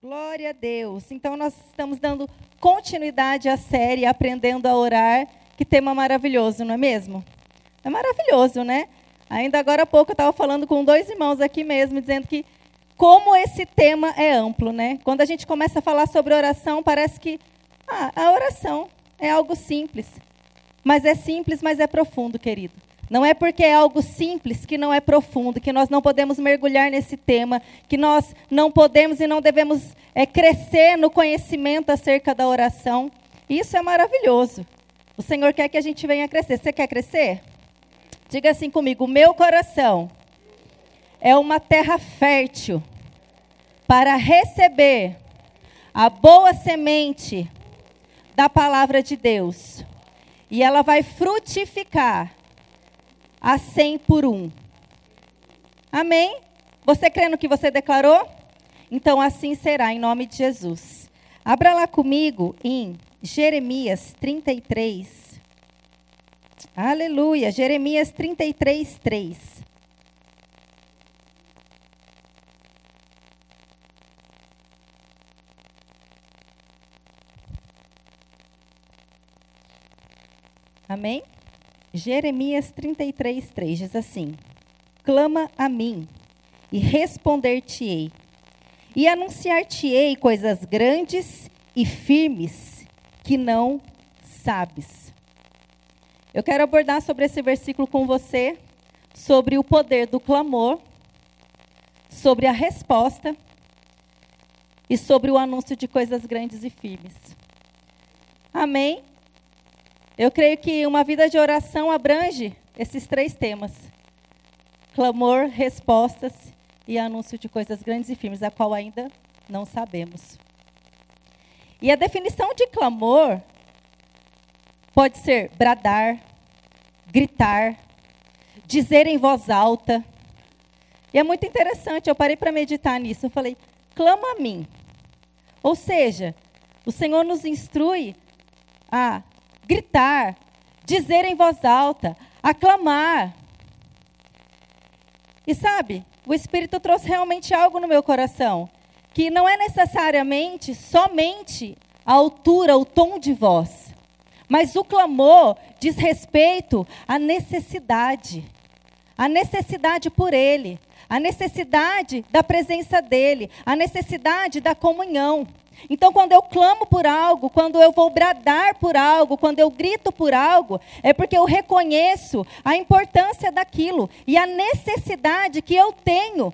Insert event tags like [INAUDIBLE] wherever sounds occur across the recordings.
Glória a Deus. Então, nós estamos dando continuidade à série Aprendendo a Orar. Que tema maravilhoso, não é mesmo? É maravilhoso, né? Ainda agora há pouco eu estava falando com dois irmãos aqui mesmo, dizendo que como esse tema é amplo, né? Quando a gente começa a falar sobre oração, parece que ah, a oração é algo simples. Mas é simples, mas é profundo, querido. Não é porque é algo simples que não é profundo, que nós não podemos mergulhar nesse tema, que nós não podemos e não devemos é, crescer no conhecimento acerca da oração. Isso é maravilhoso. O Senhor quer que a gente venha crescer. Você quer crescer? Diga assim comigo: meu coração é uma terra fértil para receber a boa semente da palavra de Deus. E ela vai frutificar a 100 por um. Amém? Você crê no que você declarou? Então assim será, em nome de Jesus. Abra lá comigo em Jeremias 33. Aleluia. Jeremias 33, 3. Amém? Jeremias 33, 3 diz assim: Clama a mim, e responder-te-ei, e anunciar-te-ei coisas grandes e firmes que não sabes. Eu quero abordar sobre esse versículo com você, sobre o poder do clamor, sobre a resposta e sobre o anúncio de coisas grandes e firmes. Amém? Eu creio que uma vida de oração abrange esses três temas: clamor, respostas e anúncio de coisas grandes e firmes, a qual ainda não sabemos. E a definição de clamor pode ser bradar, gritar, dizer em voz alta. E é muito interessante, eu parei para meditar nisso. Eu falei, clama a mim. Ou seja, o Senhor nos instrui a gritar, dizer em voz alta, aclamar. E sabe, o Espírito trouxe realmente algo no meu coração, que não é necessariamente somente a altura, o tom de voz, mas o clamor diz respeito à necessidade, a necessidade por Ele, a necessidade da presença dEle, a necessidade da comunhão. Então, quando eu clamo por algo, quando eu vou bradar por algo, quando eu grito por algo, é porque eu reconheço a importância daquilo e a necessidade que eu tenho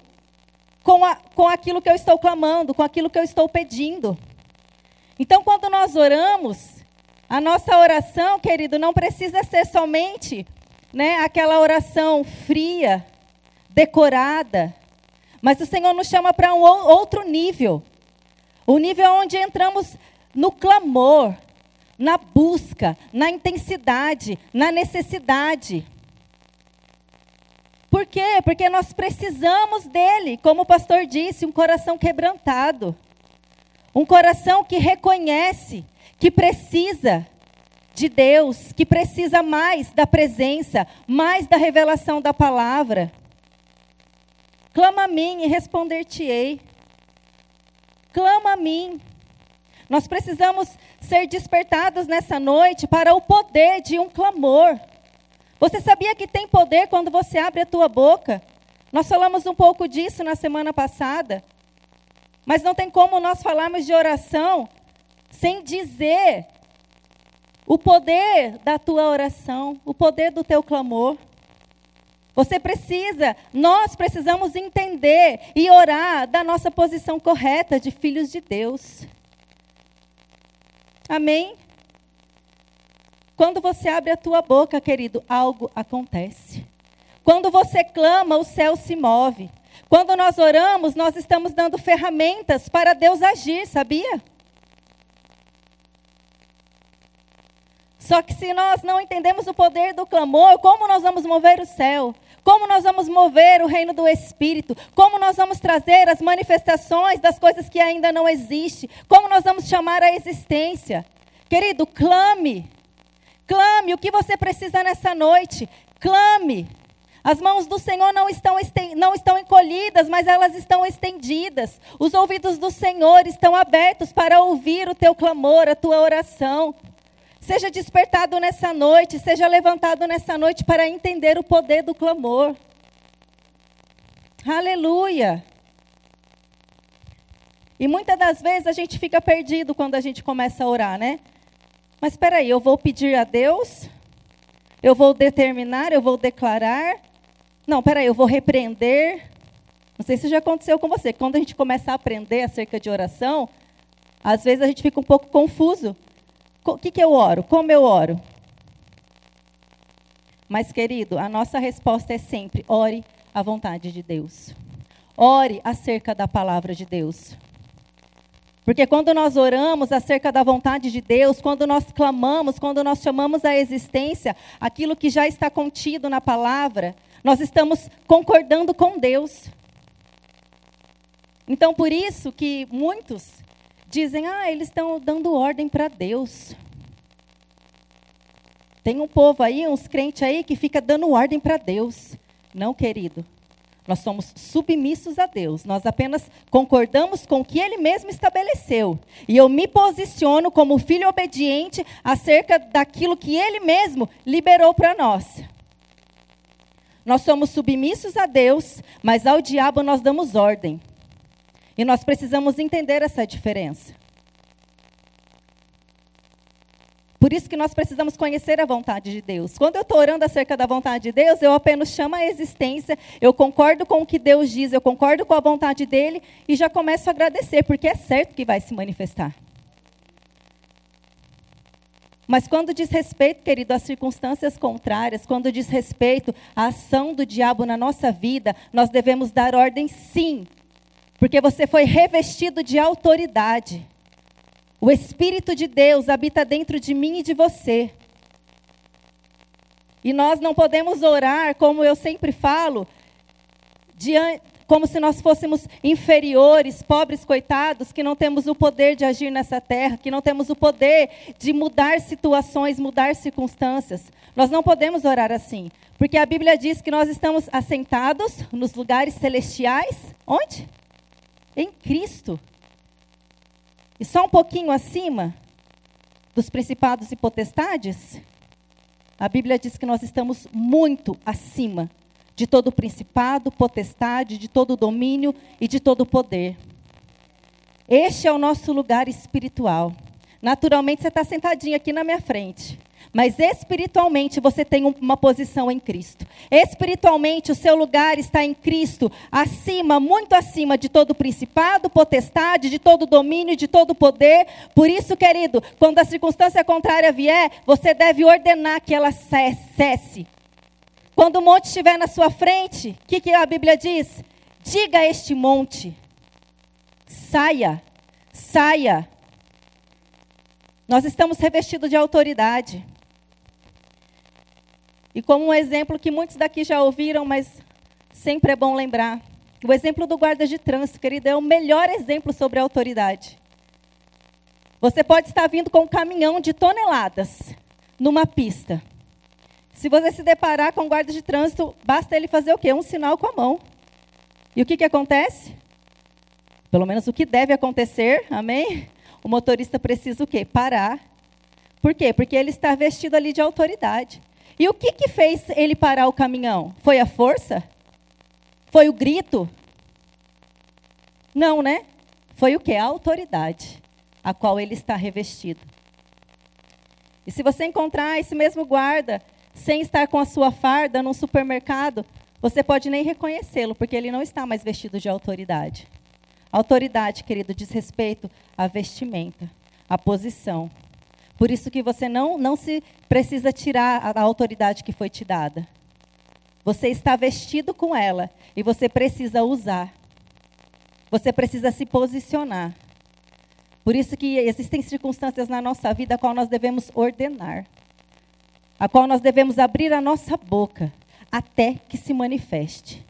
com, a, com aquilo que eu estou clamando, com aquilo que eu estou pedindo. Então, quando nós oramos, a nossa oração, querido, não precisa ser somente né, aquela oração fria, decorada, mas o Senhor nos chama para um outro nível. O nível onde entramos no clamor, na busca, na intensidade, na necessidade. Por quê? Porque nós precisamos dele, como o pastor disse, um coração quebrantado. Um coração que reconhece que precisa de Deus, que precisa mais da presença, mais da revelação da palavra. Clama a mim e responder-te-ei clama a mim. Nós precisamos ser despertados nessa noite para o poder de um clamor. Você sabia que tem poder quando você abre a tua boca? Nós falamos um pouco disso na semana passada. Mas não tem como nós falarmos de oração sem dizer o poder da tua oração, o poder do teu clamor. Você precisa, nós precisamos entender e orar da nossa posição correta de filhos de Deus. Amém? Quando você abre a tua boca, querido, algo acontece. Quando você clama, o céu se move. Quando nós oramos, nós estamos dando ferramentas para Deus agir, sabia? Só que se nós não entendemos o poder do clamor, como nós vamos mover o céu? Como nós vamos mover o reino do Espírito? Como nós vamos trazer as manifestações das coisas que ainda não existem? Como nós vamos chamar a existência? Querido, clame. Clame o que você precisa nessa noite. Clame. As mãos do Senhor não estão, não estão encolhidas, mas elas estão estendidas. Os ouvidos do Senhor estão abertos para ouvir o teu clamor, a tua oração. Seja despertado nessa noite, seja levantado nessa noite para entender o poder do clamor. Aleluia. E muitas das vezes a gente fica perdido quando a gente começa a orar, né? Mas espera aí, eu vou pedir a Deus? Eu vou determinar, eu vou declarar? Não, peraí, eu vou repreender. Não sei se já aconteceu com você. Quando a gente começa a aprender acerca de oração, às vezes a gente fica um pouco confuso. O que, que eu oro? Como eu oro? Mas, querido, a nossa resposta é sempre: ore a vontade de Deus. Ore acerca da palavra de Deus. Porque quando nós oramos acerca da vontade de Deus, quando nós clamamos, quando nós chamamos à existência aquilo que já está contido na palavra, nós estamos concordando com Deus. Então, por isso que muitos dizem: ah, eles estão dando ordem para Deus. Tem um povo aí, uns crentes aí, que fica dando ordem para Deus. Não, querido. Nós somos submissos a Deus. Nós apenas concordamos com o que Ele mesmo estabeleceu. E eu me posiciono como filho obediente acerca daquilo que Ele mesmo liberou para nós. Nós somos submissos a Deus, mas ao diabo nós damos ordem. E nós precisamos entender essa diferença. Por isso que nós precisamos conhecer a vontade de Deus. Quando eu estou orando acerca da vontade de Deus, eu apenas chamo a existência, eu concordo com o que Deus diz, eu concordo com a vontade dele e já começo a agradecer, porque é certo que vai se manifestar. Mas quando diz respeito, querido, às circunstâncias contrárias, quando diz respeito à ação do diabo na nossa vida, nós devemos dar ordem sim, porque você foi revestido de autoridade. O Espírito de Deus habita dentro de mim e de você. E nós não podemos orar, como eu sempre falo, como se nós fôssemos inferiores, pobres coitados, que não temos o poder de agir nessa terra, que não temos o poder de mudar situações, mudar circunstâncias. Nós não podemos orar assim, porque a Bíblia diz que nós estamos assentados nos lugares celestiais, onde? Em Cristo. E só um pouquinho acima dos principados e potestades, a Bíblia diz que nós estamos muito acima de todo principado, potestade, de todo domínio e de todo poder. Este é o nosso lugar espiritual. Naturalmente, você está sentadinho aqui na minha frente. Mas espiritualmente você tem uma posição em Cristo. Espiritualmente o seu lugar está em Cristo, acima, muito acima de todo principado, potestade, de todo domínio, de todo poder. Por isso, querido, quando a circunstância contrária vier, você deve ordenar que ela cesse. Quando o monte estiver na sua frente, o que, que a Bíblia diz? Diga a este monte: saia, saia. Nós estamos revestidos de autoridade. E como um exemplo que muitos daqui já ouviram, mas sempre é bom lembrar. O exemplo do guarda de trânsito, querido, é o melhor exemplo sobre autoridade. Você pode estar vindo com um caminhão de toneladas numa pista. Se você se deparar com um guarda de trânsito, basta ele fazer o quê? Um sinal com a mão. E o que, que acontece? Pelo menos o que deve acontecer, amém? O motorista precisa o quê? Parar. Por quê? Porque ele está vestido ali de autoridade. E o que, que fez ele parar o caminhão? Foi a força? Foi o grito? Não, né? Foi o que? A autoridade a qual ele está revestido. E se você encontrar esse mesmo guarda sem estar com a sua farda num supermercado, você pode nem reconhecê-lo, porque ele não está mais vestido de autoridade. Autoridade, querido, diz respeito à vestimenta, à posição, por isso que você não, não se precisa tirar a, autoridade que foi te dada. Você está vestido com ela e você precisa usar. Você precisa se posicionar. Por isso que existem circunstâncias na nossa vida a qual nós devemos ordenar. A qual nós devemos abrir a nossa boca até que se manifeste.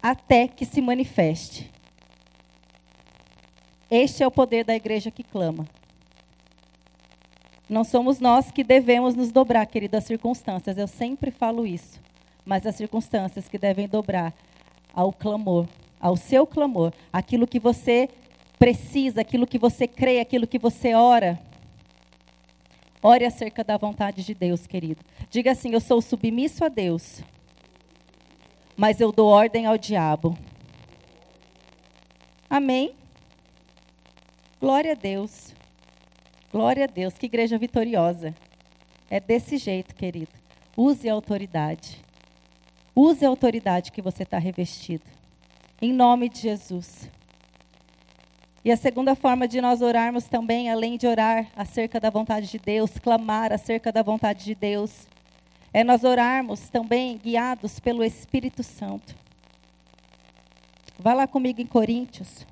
Até que se manifeste. Este é o poder da igreja que clama. Não somos nós que devemos nos dobrar, querido, às circunstâncias. Eu sempre falo isso. mas as circunstâncias que devem dobrar ao clamor, ao seu clamor, aquilo que você precisa, aquilo que você crê, aquilo que você ora. Ore acerca da vontade de Deus, querido. Diga assim: Eu sou submisso a Deus, mas eu dou ordem ao diabo. Amém? Glória a Deus. Glória a Deus. Que igreja vitoriosa. É desse jeito, querido. Use a autoridade. Use a autoridade que você está revestido. Em nome de Jesus. E a segunda forma de nós orarmos também, além de orar acerca da vontade de Deus, clamar acerca da vontade de Deus, é nós orarmos também guiados pelo Espírito Santo. Vá lá comigo em Coríntios.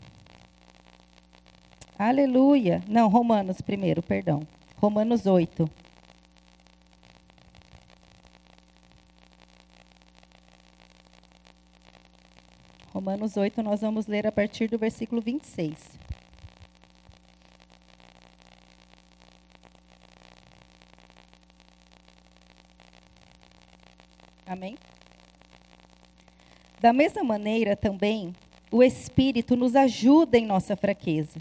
Aleluia. Não, Romanos primeiro, perdão. Romanos 8. Romanos 8, nós vamos ler a partir do versículo 26. Amém? Da mesma maneira também, o Espírito nos ajuda em nossa fraqueza,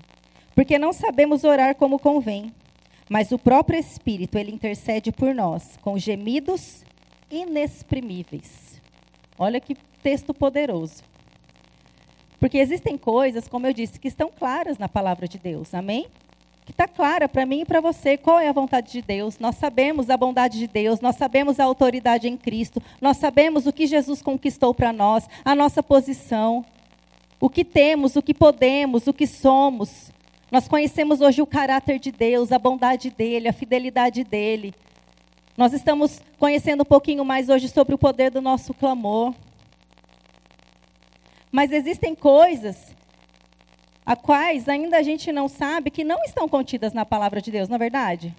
porque não sabemos orar como convém, mas o próprio Espírito, ele intercede por nós com gemidos inexprimíveis. Olha que texto poderoso. Porque existem coisas, como eu disse, que estão claras na palavra de Deus. Amém? que está clara para mim e para você qual é a vontade de Deus. Nós sabemos a bondade de Deus, nós sabemos a autoridade em Cristo, nós sabemos o que Jesus conquistou para nós, a nossa posição, o que temos, o que podemos, o que somos. Nós conhecemos hoje o caráter de Deus, a bondade dele, a fidelidade dele. Nós estamos conhecendo um pouquinho mais hoje sobre o poder do nosso clamor. Mas existem coisas a quais ainda a gente não sabe que não estão contidas na palavra de Deus, na é verdade?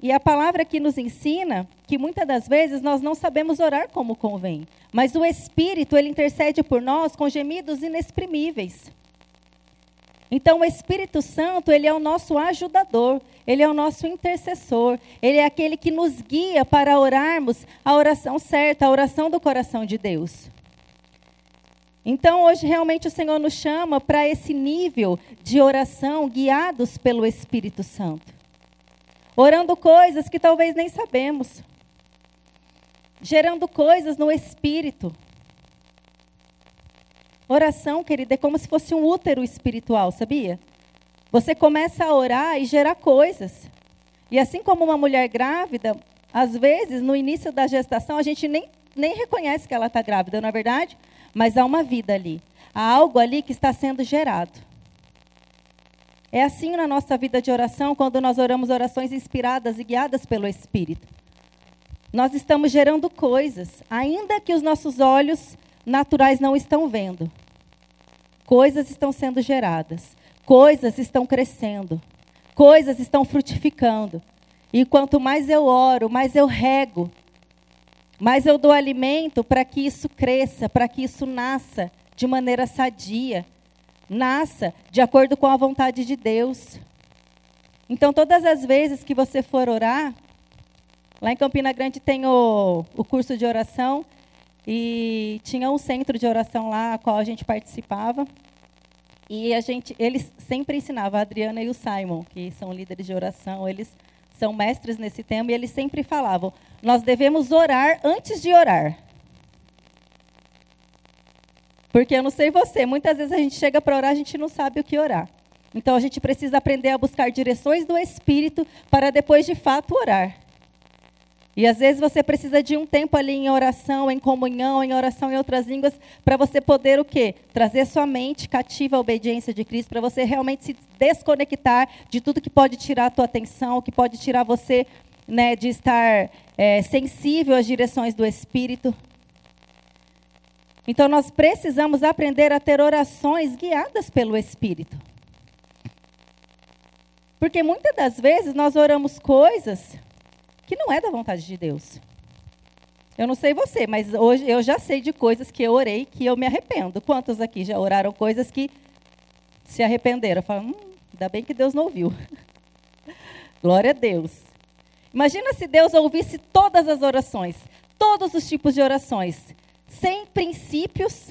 E a palavra que nos ensina que muitas das vezes nós não sabemos orar como convém, mas o Espírito, ele intercede por nós com gemidos inexprimíveis. Então, o Espírito Santo, ele é o nosso ajudador, ele é o nosso intercessor, ele é aquele que nos guia para orarmos a oração certa, a oração do coração de Deus. Então, hoje, realmente, o Senhor nos chama para esse nível de oração guiados pelo Espírito Santo. Orando coisas que talvez nem sabemos. Gerando coisas no Espírito. Oração, querida, é como se fosse um útero espiritual, sabia? Você começa a orar e gerar coisas. E assim como uma mulher grávida, às vezes, no início da gestação, a gente nem, nem reconhece que ela está grávida, não é verdade? mas há uma vida ali. Há algo ali que está sendo gerado. É assim na nossa vida de oração, quando nós oramos orações inspiradas e guiadas pelo Espírito. Nós estamos gerando coisas, ainda que os nossos olhos naturais não estão vendo. Coisas estão sendo geradas, coisas estão crescendo, coisas estão frutificando. E quanto mais eu oro, mais eu rego, mas eu dou alimento para que isso cresça, para que isso nasça de maneira sadia, nasça de acordo com a vontade de Deus. Então, todas as vezes que você for orar, lá em Campina Grande tem o, o curso de oração, e tinha um centro de oração lá, a qual a gente participava. E a gente, eles sempre ensinavam, a Adriana e o Simon, que são líderes de oração, eles são mestres nesse tema, e eles sempre falavam: nós devemos orar antes de orar. Porque eu não sei você, muitas vezes a gente chega para orar, a gente não sabe o que orar. Então a gente precisa aprender a buscar direções do Espírito para depois de fato orar. E às vezes você precisa de um tempo ali em oração, em comunhão, em oração em outras línguas, para você poder o quê? Trazer sua mente cativa à obediência de Cristo, para você realmente se desconectar de tudo que pode tirar a tua atenção, que pode tirar você né, de estar é, sensível às direções do Espírito. Então nós precisamos aprender a ter orações guiadas pelo Espírito. Porque muitas das vezes nós oramos coisas que não é da vontade de Deus. Eu não sei você, mas hoje eu já sei de coisas que eu orei que eu me arrependo. Quantos aqui já oraram coisas que se arrependeram? Falo, hum, ainda bem que Deus não ouviu. [LAUGHS] Glória a Deus. Imagina se Deus ouvisse todas as orações, todos os tipos de orações, sem princípios,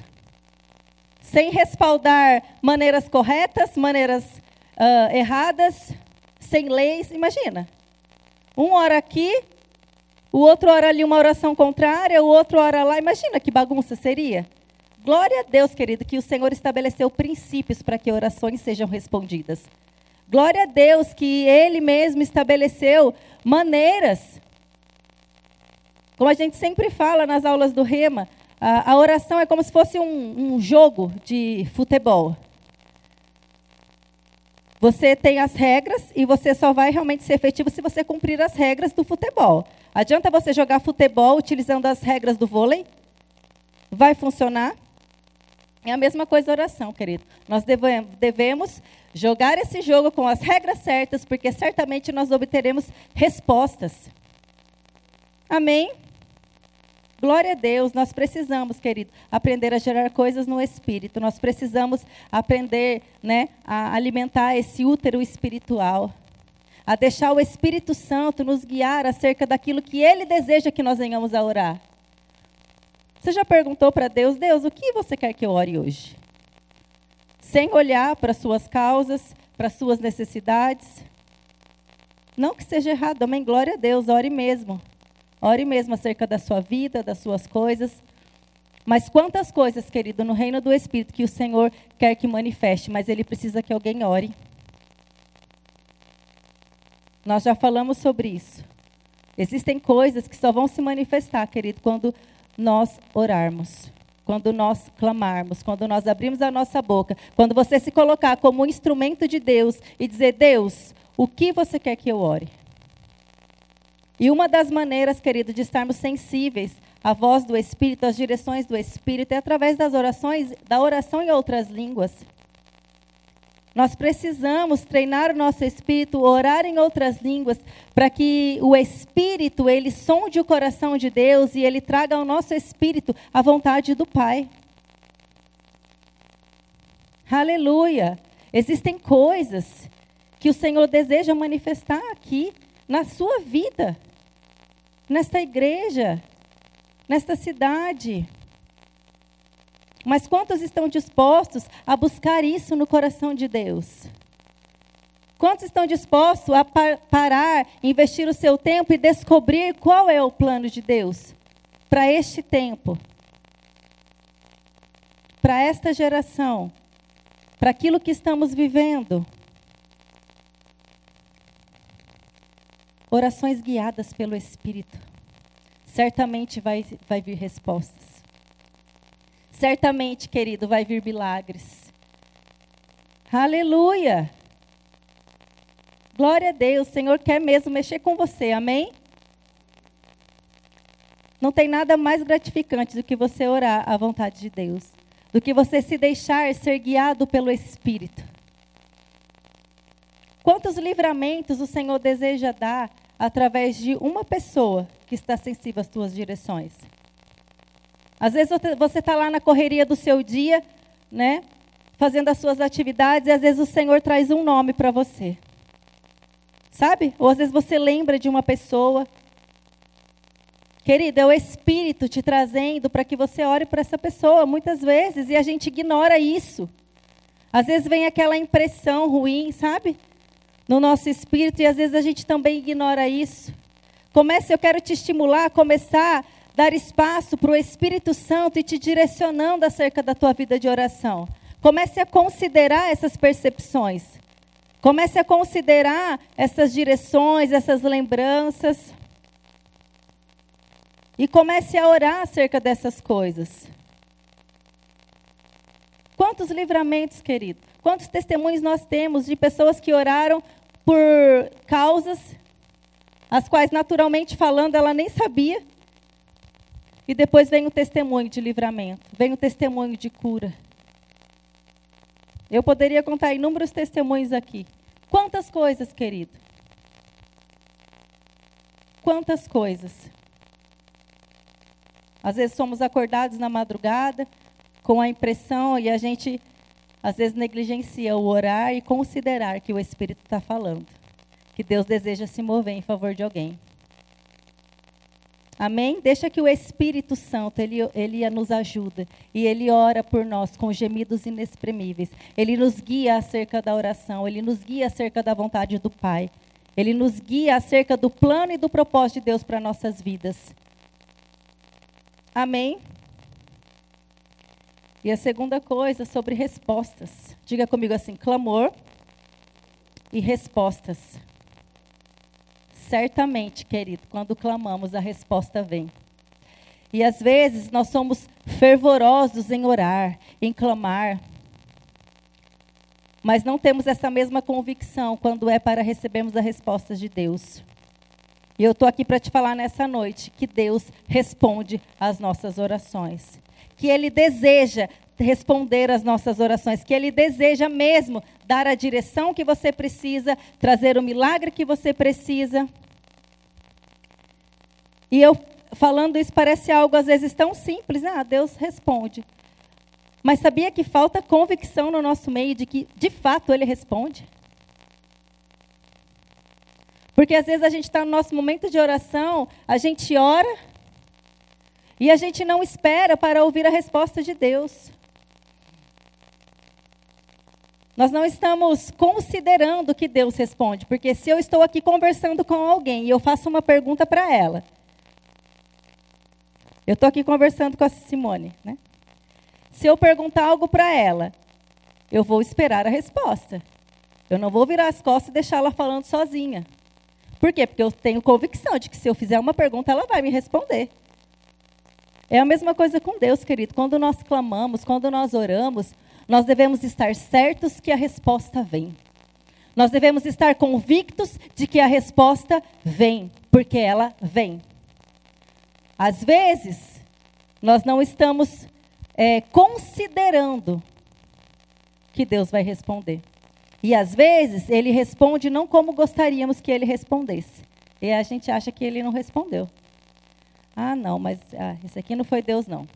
sem respaldar maneiras corretas, maneiras uh, erradas, sem leis. Imagina. Um ora aqui, o outro ora ali uma oração contrária, o outro ora lá. Imagina que bagunça seria. Glória a Deus, querido, que o Senhor estabeleceu princípios para que orações sejam respondidas. Glória a Deus que Ele mesmo estabeleceu maneiras. Como a gente sempre fala nas aulas do Rema, a, a oração é como se fosse um, um jogo de futebol. Você tem as regras e você só vai realmente ser efetivo se você cumprir as regras do futebol. Adianta você jogar futebol utilizando as regras do vôlei? Vai funcionar? É a mesma coisa a oração, querido. Nós devemos jogar esse jogo com as regras certas, porque certamente nós obteremos respostas. Amém? Glória a Deus, nós precisamos, querido, aprender a gerar coisas no espírito. Nós precisamos aprender, né, a alimentar esse útero espiritual. A deixar o Espírito Santo nos guiar acerca daquilo que ele deseja que nós venhamos a orar. Você já perguntou para Deus, Deus, o que você quer que eu ore hoje? Sem olhar para suas causas, para suas necessidades. Não que seja errado, amém? Glória a Deus, ore mesmo. Ore mesmo acerca da sua vida, das suas coisas. Mas quantas coisas, querido, no reino do Espírito que o Senhor quer que manifeste, mas ele precisa que alguém ore. Nós já falamos sobre isso. Existem coisas que só vão se manifestar, querido, quando nós orarmos, quando nós clamarmos, quando nós abrimos a nossa boca, quando você se colocar como um instrumento de Deus e dizer: Deus, o que você quer que eu ore? E uma das maneiras, querido, de estarmos sensíveis à voz do Espírito, às direções do Espírito, é através das orações, da oração em outras línguas. Nós precisamos treinar o nosso espírito, orar em outras línguas, para que o espírito ele sonde o coração de Deus e ele traga ao nosso espírito a vontade do Pai. Aleluia! Existem coisas que o Senhor deseja manifestar aqui na sua vida nesta igreja, nesta cidade. Mas quantos estão dispostos a buscar isso no coração de Deus? Quantos estão dispostos a parar, investir o seu tempo e descobrir qual é o plano de Deus para este tempo? Para esta geração? Para aquilo que estamos vivendo? Orações guiadas pelo Espírito. Certamente vai, vai vir respostas. Certamente, querido, vai vir milagres. Aleluia! Glória a Deus, o Senhor quer mesmo mexer com você, amém? Não tem nada mais gratificante do que você orar à vontade de Deus, do que você se deixar ser guiado pelo Espírito. Quantos livramentos o Senhor deseja dar através de uma pessoa que está sensível às tuas direções. Às vezes você está lá na correria do seu dia, né? Fazendo as suas atividades, e às vezes o Senhor traz um nome para você. Sabe? Ou às vezes você lembra de uma pessoa. Querido, é o Espírito te trazendo para que você ore para essa pessoa, muitas vezes, e a gente ignora isso. Às vezes vem aquela impressão ruim, sabe? No nosso espírito e às vezes a gente também ignora isso. Comece, eu quero te estimular a começar a dar espaço para o Espírito Santo e te direcionando acerca da tua vida de oração. Comece a considerar essas percepções. Comece a considerar essas direções, essas lembranças. E comece a orar acerca dessas coisas. Quantos livramentos, querido? Quantos testemunhos nós temos de pessoas que oraram por causas as quais, naturalmente falando, ela nem sabia. E depois vem o testemunho de livramento, vem o testemunho de cura. Eu poderia contar inúmeros testemunhos aqui. Quantas coisas, querido? Quantas coisas? Às vezes somos acordados na madrugada com a impressão e a gente às vezes negligencia o orar e considerar que o Espírito está falando, que Deus deseja se mover em favor de alguém. Amém? Deixa que o Espírito Santo, ele, ele nos ajuda. E ele ora por nós com gemidos inexprimíveis. Ele nos guia acerca da oração. Ele nos guia acerca da vontade do Pai. Ele nos guia acerca do plano e do propósito de Deus para nossas vidas. Amém? E a segunda coisa sobre respostas. Diga comigo assim: clamor e respostas. Certamente, querido, quando clamamos, a resposta vem. E às vezes nós somos fervorosos em orar, em clamar, mas não temos essa mesma convicção quando é para recebermos a resposta de Deus. E eu estou aqui para te falar nessa noite que Deus responde às nossas orações. Que Ele deseja responder às nossas orações, que Ele deseja mesmo dar a direção que você precisa, trazer o milagre que você precisa. E eu falando isso parece algo às vezes tão simples, ah, Deus responde. Mas sabia que falta convicção no nosso meio de que de fato Ele responde? Porque às vezes a gente está no nosso momento de oração, a gente ora e a gente não espera para ouvir a resposta de Deus. Nós não estamos considerando que Deus responde, porque se eu estou aqui conversando com alguém e eu faço uma pergunta para ela, eu estou aqui conversando com a Simone, né? Se eu perguntar algo para ela, eu vou esperar a resposta. Eu não vou virar as costas e deixar ela falando sozinha. Por quê? Porque eu tenho convicção de que se eu fizer uma pergunta, ela vai me responder. É a mesma coisa com Deus, querido. Quando nós clamamos, quando nós oramos, nós devemos estar certos que a resposta vem. Nós devemos estar convictos de que a resposta vem, porque ela vem. Às vezes, nós não estamos é, considerando que Deus vai responder. E às vezes, ele responde não como gostaríamos que ele respondesse. E a gente acha que ele não respondeu. Ah, não, mas ah, esse aqui não foi Deus, não.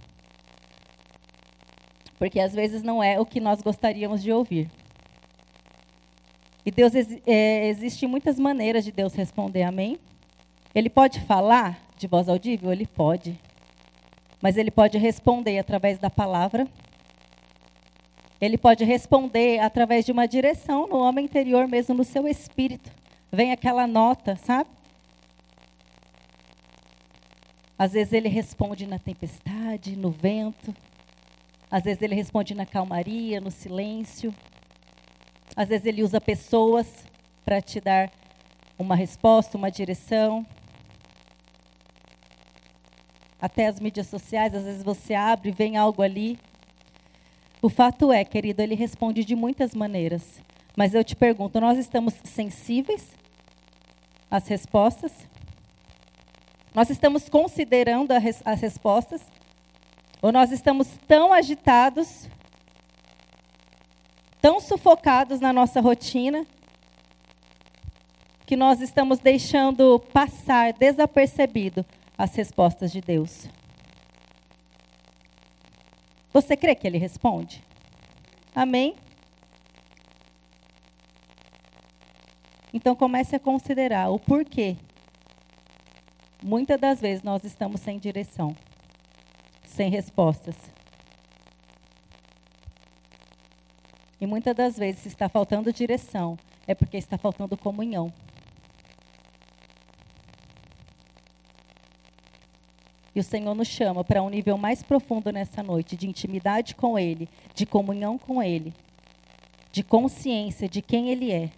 Porque às vezes não é o que nós gostaríamos de ouvir. E Deus é, existe muitas maneiras de Deus responder, amém? Ele pode falar de voz audível? Ele pode. Mas ele pode responder através da palavra. Ele pode responder através de uma direção no homem interior, mesmo no seu espírito. Vem aquela nota, sabe? Às vezes ele responde na tempestade, no vento. Às vezes ele responde na calmaria, no silêncio. Às vezes ele usa pessoas para te dar uma resposta, uma direção. Até as mídias sociais, às vezes você abre e vem algo ali. O fato é, querido, ele responde de muitas maneiras. Mas eu te pergunto, nós estamos sensíveis às respostas? Nós estamos considerando as respostas? Ou nós estamos tão agitados, tão sufocados na nossa rotina, que nós estamos deixando passar desapercebido as respostas de Deus. Você crê que ele responde? Amém? Então comece a considerar o porquê. Muitas das vezes nós estamos sem direção sem respostas. E muitas das vezes, se está faltando direção, é porque está faltando comunhão. E o Senhor nos chama para um nível mais profundo nessa noite, de intimidade com Ele, de comunhão com Ele, de consciência de quem Ele é,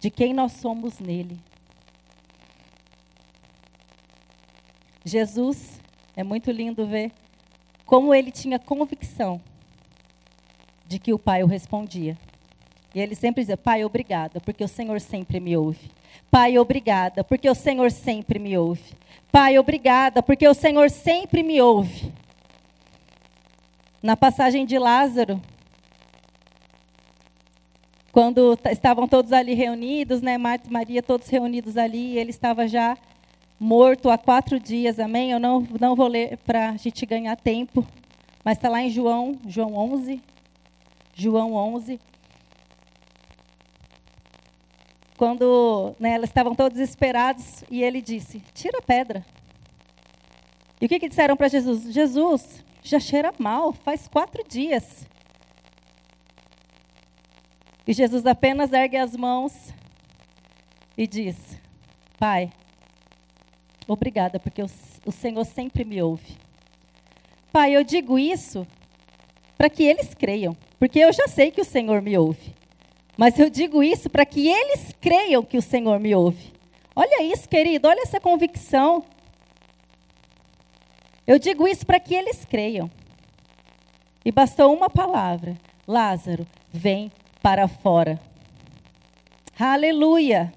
de quem nós somos nele. Jesus é muito lindo ver como ele tinha convicção de que o pai o respondia. E ele sempre dizia: Pai, obrigada, porque o Senhor sempre me ouve. Pai, obrigada, porque o Senhor sempre me ouve. Pai, obrigada, porque o Senhor sempre me ouve. Na passagem de Lázaro, quando estavam todos ali reunidos, né, Marta e Maria todos reunidos ali, ele estava já morto há quatro dias, amém? Eu não, não vou ler para a gente ganhar tempo, mas está lá em João, João 11. João 11. Quando né, elas estavam todos desesperados e ele disse: Tira a pedra. E o que, que disseram para Jesus? Jesus, já cheira mal, faz quatro dias. E Jesus apenas ergue as mãos e diz: Pai, obrigada, porque o, o Senhor sempre me ouve. Pai, eu digo isso para que eles creiam, porque eu já sei que o Senhor me ouve. Mas eu digo isso para que eles creiam que o Senhor me ouve. Olha isso, querido, olha essa convicção. Eu digo isso para que eles creiam. E bastou uma palavra: Lázaro, vem para fora. Aleluia!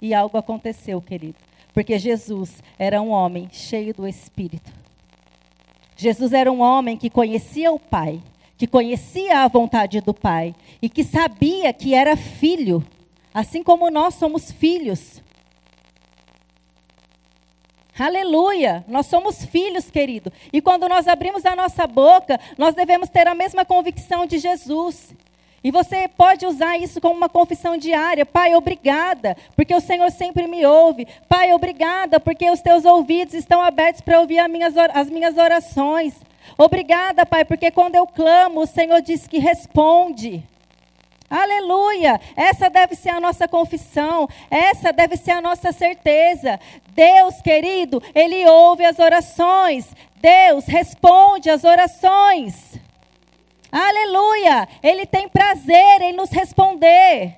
E algo aconteceu, querido. Porque Jesus era um homem cheio do Espírito. Jesus era um homem que conhecia o Pai, que conhecia a vontade do Pai e que sabia que era filho, assim como nós somos filhos. Aleluia! Nós somos filhos, querido. E quando nós abrimos a nossa boca, nós devemos ter a mesma convicção de Jesus. E você pode usar isso como uma confissão diária. Pai, obrigada, porque o Senhor sempre me ouve. Pai, obrigada, porque os teus ouvidos estão abertos para ouvir as minhas orações. Obrigada, Pai, porque quando eu clamo, o Senhor diz que responde. Aleluia! Essa deve ser a nossa confissão, essa deve ser a nossa certeza. Deus, querido, Ele ouve as orações, Deus responde as orações. Aleluia! Ele tem prazer em nos responder.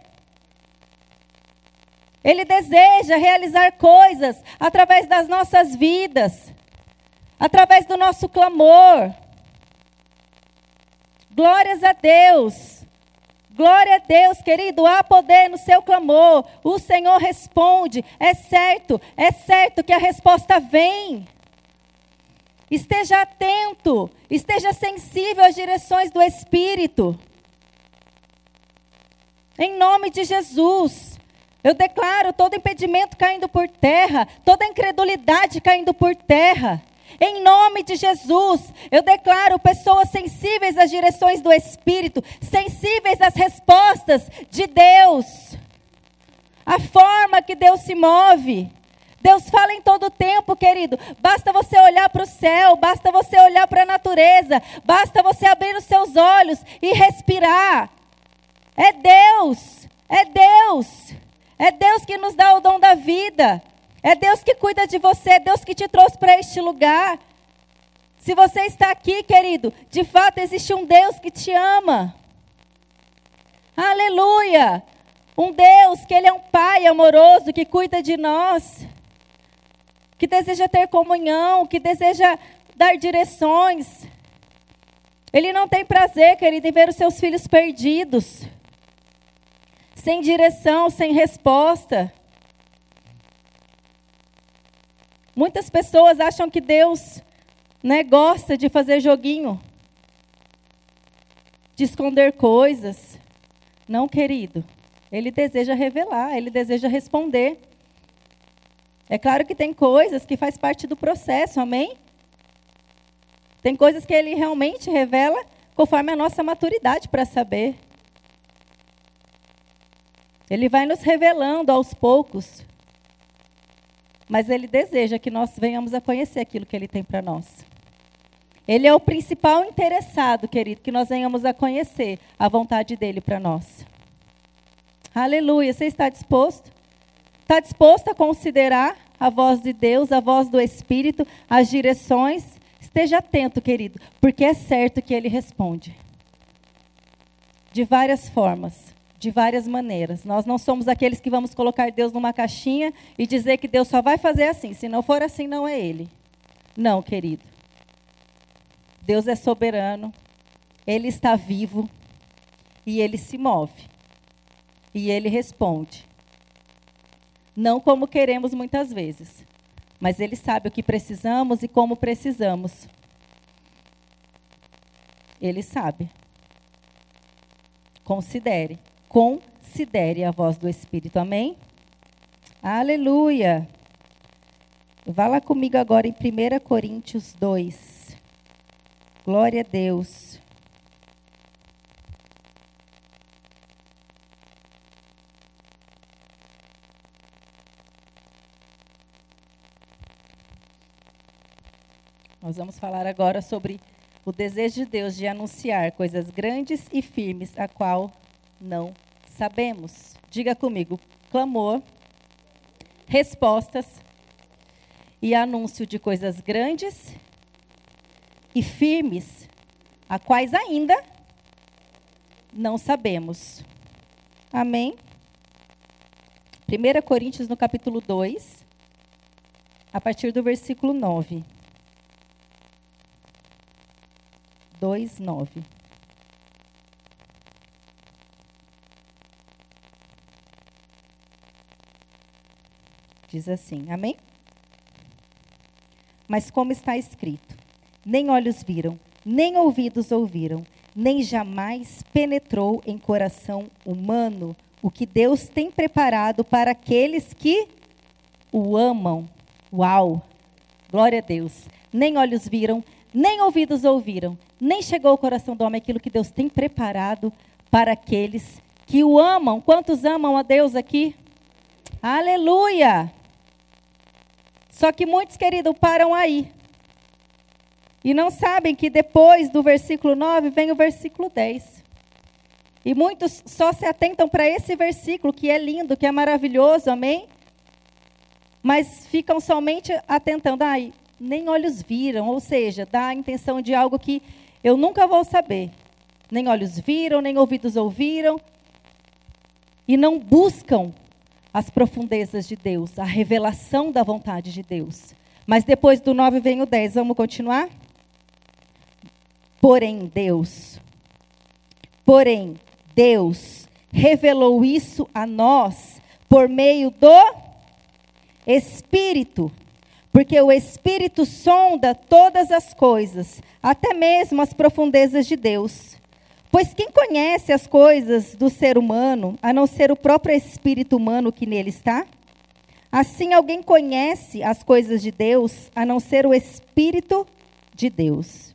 Ele deseja realizar coisas através das nossas vidas, através do nosso clamor. Glórias a Deus. Glória a Deus, querido, há poder no seu clamor. O Senhor responde. É certo, é certo que a resposta vem. Esteja atento, esteja sensível às direções do Espírito. Em nome de Jesus, eu declaro todo impedimento caindo por terra, toda incredulidade caindo por terra. Em nome de Jesus, eu declaro pessoas sensíveis às direções do Espírito, sensíveis às respostas de Deus, a forma que Deus se move. Deus fala em todo tempo, querido. Basta você olhar para o céu, basta você olhar para a natureza, basta você abrir os seus olhos e respirar. É Deus, é Deus, é Deus que nos dá o dom da vida. É Deus que cuida de você, é Deus que te trouxe para este lugar. Se você está aqui, querido, de fato existe um Deus que te ama. Aleluia! Um Deus que Ele é um Pai amoroso, que cuida de nós, que deseja ter comunhão, que deseja dar direções. Ele não tem prazer, querido, em ver os seus filhos perdidos, sem direção, sem resposta. Muitas pessoas acham que Deus né, gosta de fazer joguinho, de esconder coisas. Não, querido. Ele deseja revelar, ele deseja responder. É claro que tem coisas que faz parte do processo, amém? Tem coisas que ele realmente revela conforme a nossa maturidade para saber. Ele vai nos revelando aos poucos mas Ele deseja que nós venhamos a conhecer aquilo que Ele tem para nós. Ele é o principal interessado, querido, que nós venhamos a conhecer a vontade dele para nós. Aleluia. Você está disposto? Está disposto a considerar a voz de Deus, a voz do Espírito, as direções? Esteja atento, querido, porque é certo que ele responde. De várias formas de várias maneiras. Nós não somos aqueles que vamos colocar Deus numa caixinha e dizer que Deus só vai fazer assim. Se não for assim, não é Ele. Não, querido. Deus é soberano, Ele está vivo e Ele se move. E Ele responde. Não como queremos muitas vezes, mas Ele sabe o que precisamos e como precisamos. Ele sabe. Considere considere a voz do Espírito. Amém? Aleluia. Vá lá comigo agora em 1 Coríntios 2. Glória a Deus. Nós vamos falar agora sobre o desejo de Deus de anunciar coisas grandes e firmes, a qual não sabemos. Diga comigo: clamor, respostas e anúncio de coisas grandes e firmes, a quais ainda não sabemos. Amém? 1 Coríntios, no capítulo 2, a partir do versículo 9. 2, 9. Diz assim, amém? Mas como está escrito: nem olhos viram, nem ouvidos ouviram, nem jamais penetrou em coração humano o que Deus tem preparado para aqueles que o amam. Uau! Glória a Deus. Nem olhos viram, nem ouvidos ouviram, nem chegou ao coração do homem aquilo que Deus tem preparado para aqueles que o amam. Quantos amam a Deus aqui? Aleluia! Só que muitos, queridos, param aí. E não sabem que depois do versículo 9 vem o versículo 10. E muitos só se atentam para esse versículo, que é lindo, que é maravilhoso, amém? Mas ficam somente atentando, ai, nem olhos viram, ou seja, dá a intenção de algo que eu nunca vou saber. Nem olhos viram, nem ouvidos ouviram. E não buscam as profundezas de Deus, a revelação da vontade de Deus. Mas depois do 9 vem o 10. Vamos continuar? Porém, Deus, porém, Deus revelou isso a nós por meio do Espírito. Porque o Espírito sonda todas as coisas, até mesmo as profundezas de Deus. Pois quem conhece as coisas do ser humano, a não ser o próprio espírito humano que nele está? Assim, alguém conhece as coisas de Deus, a não ser o Espírito de Deus.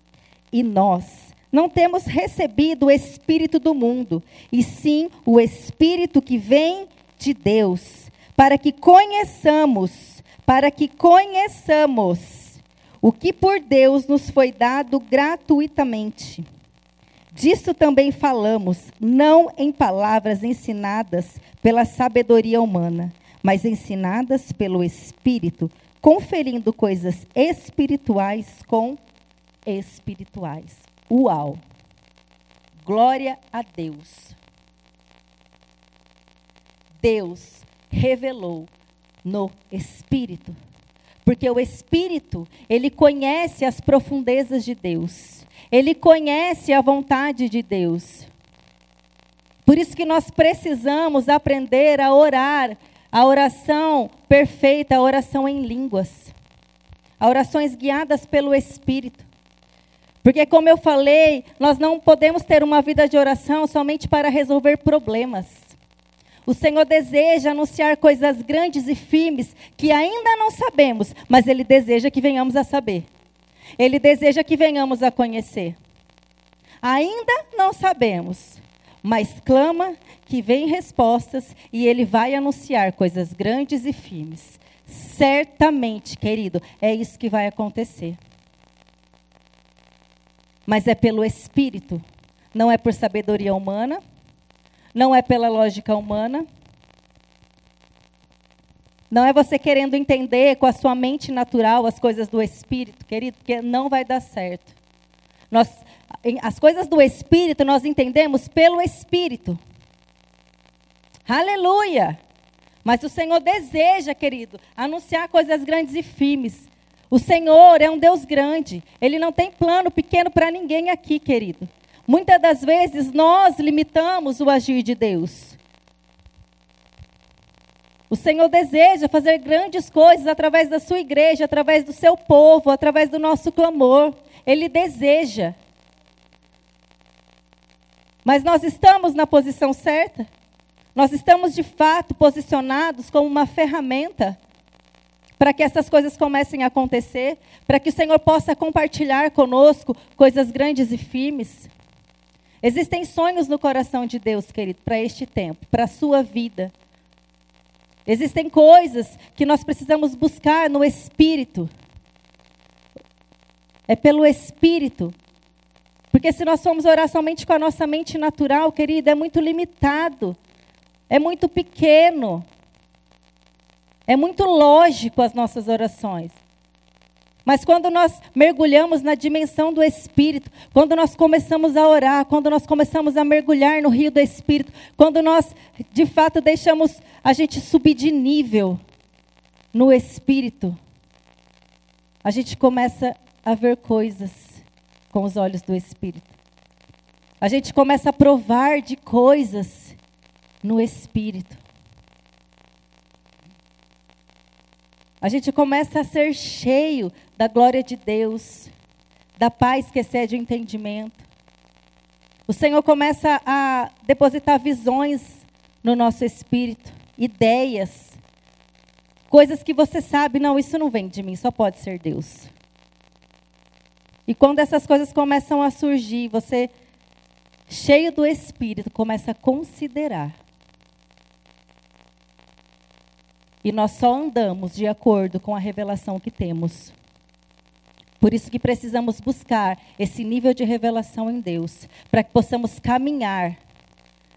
E nós não temos recebido o espírito do mundo, e sim o espírito que vem de Deus, para que conheçamos, para que conheçamos o que por Deus nos foi dado gratuitamente. Disso também falamos, não em palavras ensinadas pela sabedoria humana, mas ensinadas pelo Espírito, conferindo coisas espirituais com espirituais. Uau! Glória a Deus. Deus revelou no Espírito. Porque o Espírito, ele conhece as profundezas de Deus. Ele conhece a vontade de Deus. Por isso que nós precisamos aprender a orar a oração perfeita, a oração em línguas. A orações guiadas pelo Espírito. Porque, como eu falei, nós não podemos ter uma vida de oração somente para resolver problemas. O Senhor deseja anunciar coisas grandes e firmes que ainda não sabemos, mas Ele deseja que venhamos a saber. Ele deseja que venhamos a conhecer. Ainda não sabemos, mas clama que vem respostas e Ele vai anunciar coisas grandes e firmes. Certamente, querido, é isso que vai acontecer mas é pelo Espírito, não é por sabedoria humana, não é pela lógica humana. Não é você querendo entender com a sua mente natural as coisas do Espírito, querido, porque não vai dar certo. Nós, as coisas do Espírito nós entendemos pelo Espírito. Aleluia! Mas o Senhor deseja, querido, anunciar coisas grandes e firmes. O Senhor é um Deus grande. Ele não tem plano pequeno para ninguém aqui, querido. Muitas das vezes nós limitamos o agir de Deus. O Senhor deseja fazer grandes coisas através da sua igreja, através do seu povo, através do nosso clamor. Ele deseja. Mas nós estamos na posição certa? Nós estamos de fato posicionados como uma ferramenta para que essas coisas comecem a acontecer, para que o Senhor possa compartilhar conosco coisas grandes e firmes. Existem sonhos no coração de Deus, querido, para este tempo, para a sua vida. Existem coisas que nós precisamos buscar no Espírito. é pelo Espírito. Porque se nós formos orar somente com a nossa mente natural, querida, é muito limitado, é muito pequeno, é muito lógico as nossas orações. Mas quando nós mergulhamos na dimensão do Espírito, quando nós começamos a orar, quando nós começamos a mergulhar no rio do Espírito, quando nós de fato deixamos a gente subir de nível no Espírito, a gente começa a ver coisas com os olhos do Espírito. A gente começa a provar de coisas no Espírito. A gente começa a ser cheio da glória de Deus, da paz que excede o entendimento. O Senhor começa a depositar visões no nosso espírito, ideias, coisas que você sabe, não, isso não vem de mim, só pode ser Deus. E quando essas coisas começam a surgir, você, cheio do Espírito, começa a considerar. E nós só andamos de acordo com a revelação que temos. Por isso que precisamos buscar esse nível de revelação em Deus, para que possamos caminhar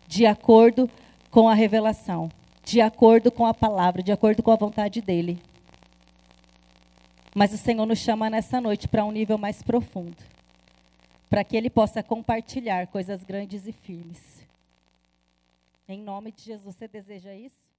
de acordo com a revelação, de acordo com a palavra, de acordo com a vontade dele. Mas o Senhor nos chama nessa noite para um nível mais profundo, para que ele possa compartilhar coisas grandes e firmes. Em nome de Jesus, você deseja isso?